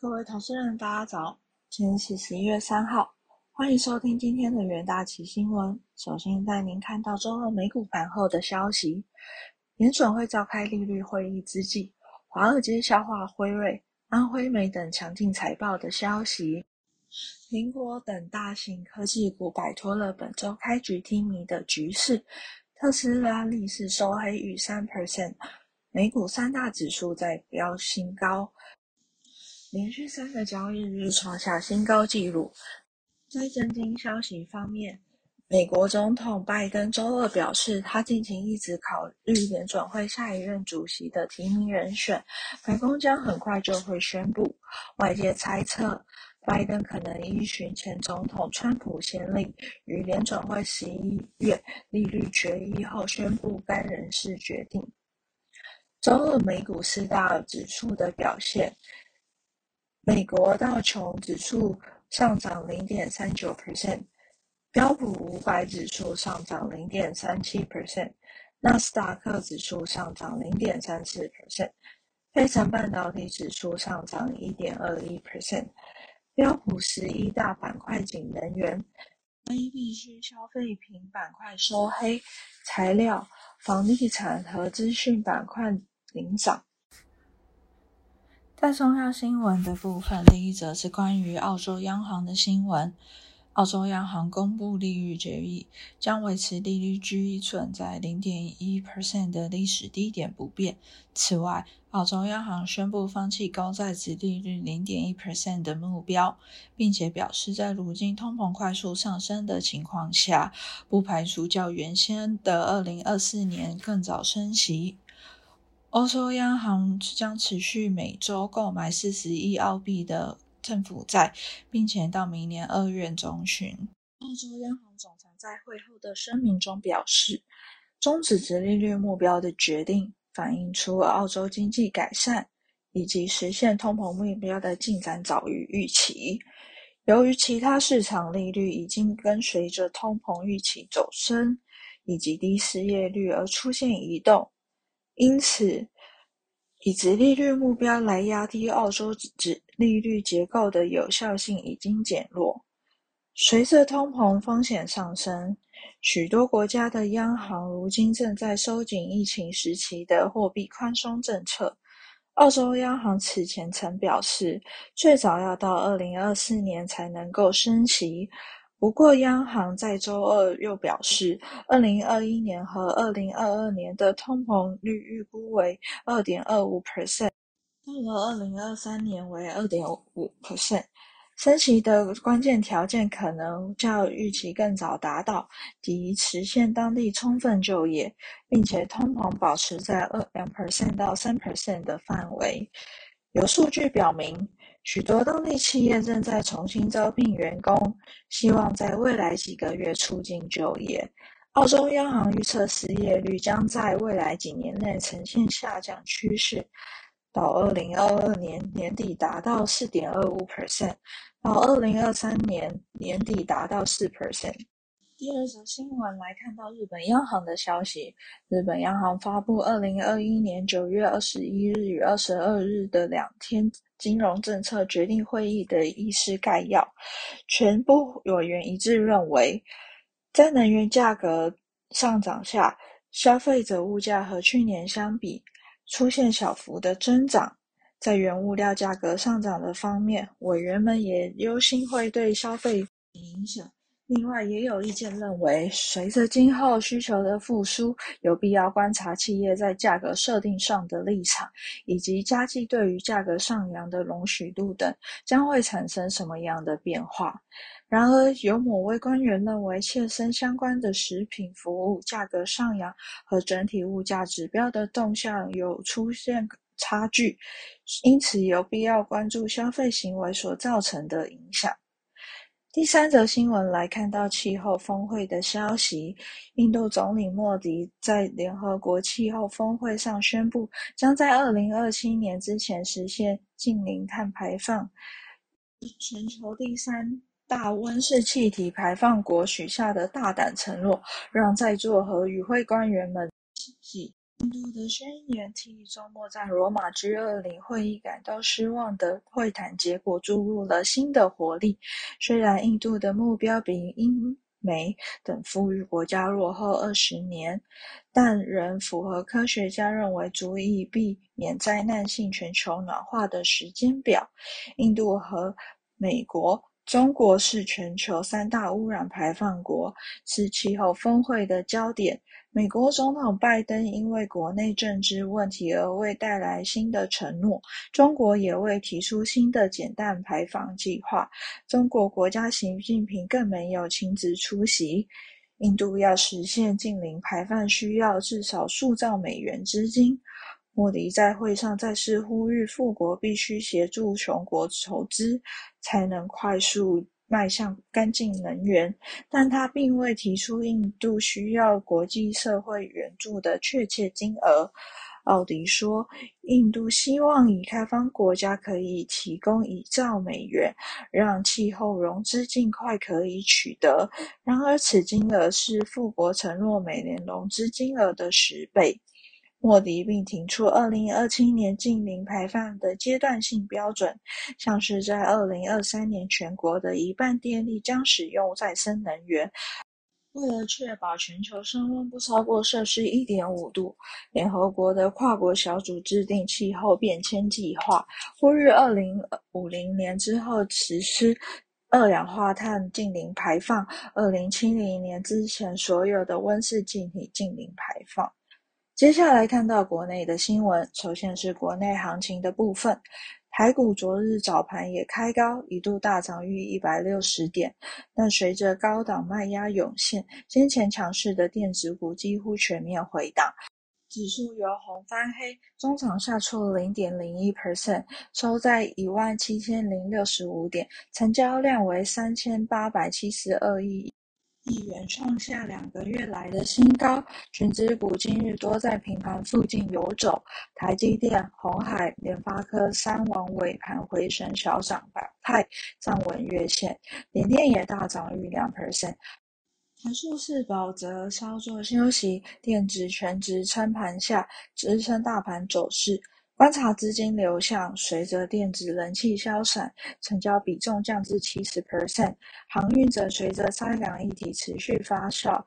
各位投资人，大家早！今天是十一月三号，欢迎收听今天的元大旗新闻。首先带您看到周二美股盘后的消息。联准会召开利率会议之际，华尔街消化辉瑞、安徽美等强劲财报的消息。苹果等大型科技股摆脱了本周开局低迷的局势，特斯拉逆势收黑逾三 percent，美股三大指数在飙新高。连续三个交易日创下新高纪录。在震惊消息方面，美国总统拜登周二表示，他近期一直考虑联准会下一任主席的提名人选，白宫将很快就会宣布。外界猜测，拜登可能依循前总统川普先例，于联准会十一月利率决议后宣布该人事决定。周二美股四大指数的表现。美国道琼指数上涨零点三九 percent，标普五百指数上涨零点三七 percent，纳斯达克指数上涨零点三四 percent，非城半导体指数上涨一点二一 percent，标普十一大板块仅能源、非必需消费品板块收黑，材料、房地产和资讯板块领涨。在重要新闻的部分，第一则是关于澳洲央行的新闻。澳洲央行公布利率决议，将维持利率基准在零点一 percent 的历史低点不变。此外，澳洲央行宣布放弃高在值利率零点一 percent 的目标，并且表示，在如今通膨快速上升的情况下，不排除较原先的二零二四年更早升息。欧洲央行将持续每周购买四十亿澳币的政府债，并且到明年二月中旬。澳洲央行总裁在会后的声明中表示，终止直利率目标的决定反映出澳洲经济改善以及实现通膨目标的进展早于预期。由于其他市场利率已经跟随着通膨预期走升，以及低失业率而出现移动。因此，以直利率目标来压低澳洲直利率结构的有效性已经减弱。随着通膨风险上升，许多国家的央行如今正在收紧疫情时期的货币宽松政策。澳洲央行此前曾表示，最早要到二零二四年才能够升息。不过，央行在周二又表示，二零二一年和二零二二年的通膨率预估为二点二五 percent，到了二零二三年为二点五 percent。升息的关键条件可能较预期更早达到，即实现当地充分就业，并且通膨保持在二两 percent 到三 percent 的范围。有数据表明。许多当地企业正在重新招聘员工，希望在未来几个月促进就业。澳洲央行预测失业率将在未来几年内呈现下降趋势，到二零二二年年底达到四点二五 percent，到二零二三年年底达到四 percent。第二则新闻来看到日本央行的消息，日本央行发布二零二一年九月二十一日与二十二日的两天。金融政策决定会议的议事概要，全部委员一致认为，在能源价格上涨下，消费者物价和去年相比出现小幅的增长。在原物料价格上涨的方面，委员们也忧心会对消费影响。另外，也有意见认为，随着今后需求的复苏，有必要观察企业在价格设定上的立场，以及家计对于价格上扬的容许度等，将会产生什么样的变化。然而，有某位官员认为，切身相关的食品服务价格上扬和整体物价指标的动向有出现差距，因此有必要关注消费行为所造成的影响。第三则新闻来看到气候峰会的消息，印度总理莫迪在联合国气候峰会上宣布，将在二零二七年之前实现净零碳排放。全球第三大温室气体排放国许下的大胆承诺，让在座和与会官员们喜。印度的宣言替周末在罗马 G20 会议感到失望的会谈结果注入了新的活力。虽然印度的目标比英美等富裕国家落后二十年，但仍符合科学家认为足以避免灾难性全球暖化的时间表。印度和美国。中国是全球三大污染排放国，是气候峰会的焦点。美国总统拜登因为国内政治问题而未带来新的承诺，中国也未提出新的减碳排放计划。中国国家习近平更没有亲自出席。印度要实现近零排放，需要至少数兆美元资金。莫迪在会上再次呼吁，富国必须协助穷国筹资，才能快速迈向干净能源。但他并未提出印度需要国际社会援助的确切金额。奥迪说，印度希望已开发国家可以提供一兆美元，让气候融资尽快可以取得。然而，此金额是富国承诺每年融资金额的十倍。莫迪并提出二零二七年净零排放的阶段性标准，像是在二零二三年全国的一半电力将使用再生能源。为了确保全球升温不超过摄氏一点五度，联合国的跨国小组制定气候变迁计划，呼吁二零五零年之后实施二氧化碳净零排放，二零七零年之前所有的温室气体净零排放。接下来看到国内的新闻，首先是国内行情的部分。台股昨日早盘也开高，一度大涨逾一百六十点，但随着高档卖压涌现，先前强势的电子股几乎全面回档，指数由红翻黑，中场下挫零点零一 percent，收在一万七千零六十五点，成交量为三千八百七十二亿。亿元创下两个月来的新高，全指股今日多在平盘附近游走，台积电、红海、联发科三王尾盘回升小涨板块，站稳月线，联电也大涨逾两 percent，台数四宝则稍作休息，电子全值撑盘下支撑大盘走势。观察资金流向，随着电子人气消散，成交比重降至七十 percent；航运则随着三两议题持续发酵，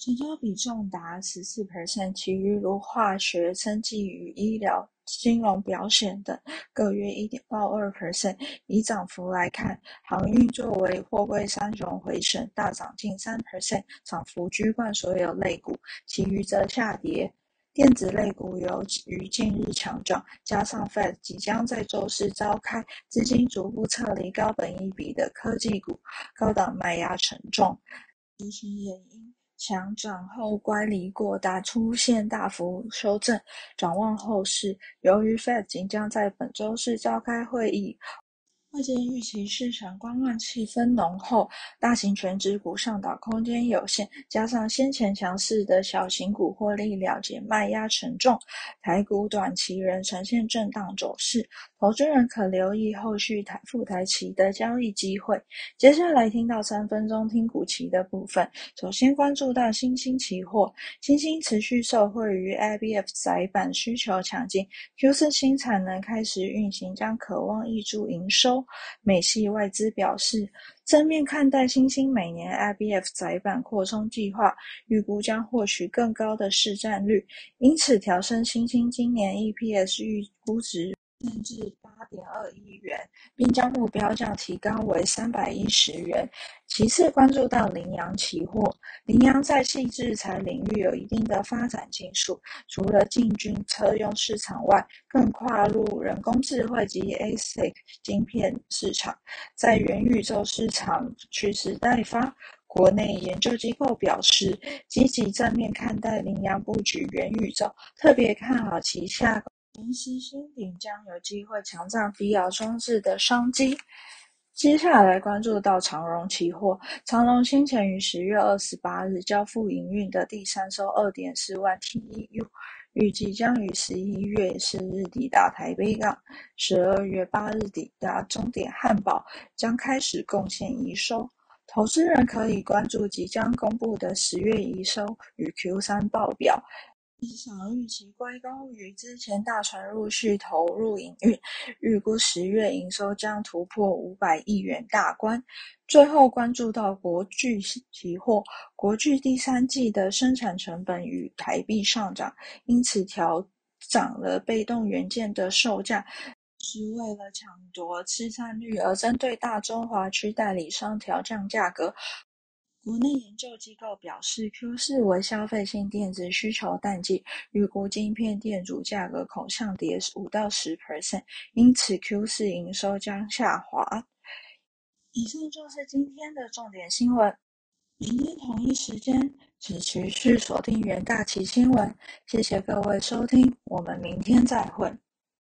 成交比重达十四 percent。其余如化学、生技与医疗、金融、表现等各约一点二二 percent。以涨幅来看，航运作为货柜三雄回升，大涨近三 percent，涨幅居冠所有类股；其余则下跌。电子类股由于近日强涨，加上 Fed 即将在周四召开，资金逐步撤离高本益比的科技股，高档卖压沉重。族群也因强涨后乖离过大，出现大幅修正。展望后市，由于 Fed 即将在本周四召开会议。外界预期市场观望气氛浓厚，大型全指股上涨空间有限，加上先前强势的小型股获利了结，卖压沉重，台股短期仍呈现震荡走势。投资人可留意后续台复台期的交易机会。接下来听到三分钟听股期的部分，首先关注到新兴期货，新兴持续受惠于 IBF 窄板需求强劲，Q 四新产能开始运行，将渴望挹注营收。美系外资表示正面看待新兴每年 IBF 窄板扩充计划，预估将获取更高的市占率，因此调升新兴今年 EPS 预估值。甚至八点二亿元，并将目标价提高为三百一十元。其次，关注到羚羊期货，羚羊在细制材领域有一定的发展技术，除了进军车用市场外，更跨入人工智慧及 ASIC 晶片市场，在元宇宙市场蓄势待发。国内研究机构表示，积极正面看待羚羊布局元宇宙，特别看好旗下。公司新鼎将有机会抢占 VR 装置的商机。接下来关注到长荣期货，长荣先前于十月二十八日交付营运的第三艘二点四万 TEU，预计将于十一月四日抵达台北港，十二月八日抵达终点汉堡，将开始贡献营收。投资人可以关注即将公布的十月营收与 Q 三报表。市场预期归功于之前大船陆续投入营运，预估十月营收将突破五百亿元大关。最后关注到国巨期货，国巨第三季的生产成本与台币上涨，因此调涨了被动元件的售价，是为了抢夺市占率而针对大中华区代理商调降价格。国内研究机构表示，Q 四为消费性电子需求淡季，预估晶片电阻价格恐向跌五到十 percent，因此 Q 四营收将下滑。以上就是今天的重点新闻。明天同一时间，请持续锁定元大旗新闻。谢谢各位收听，我们明天再会。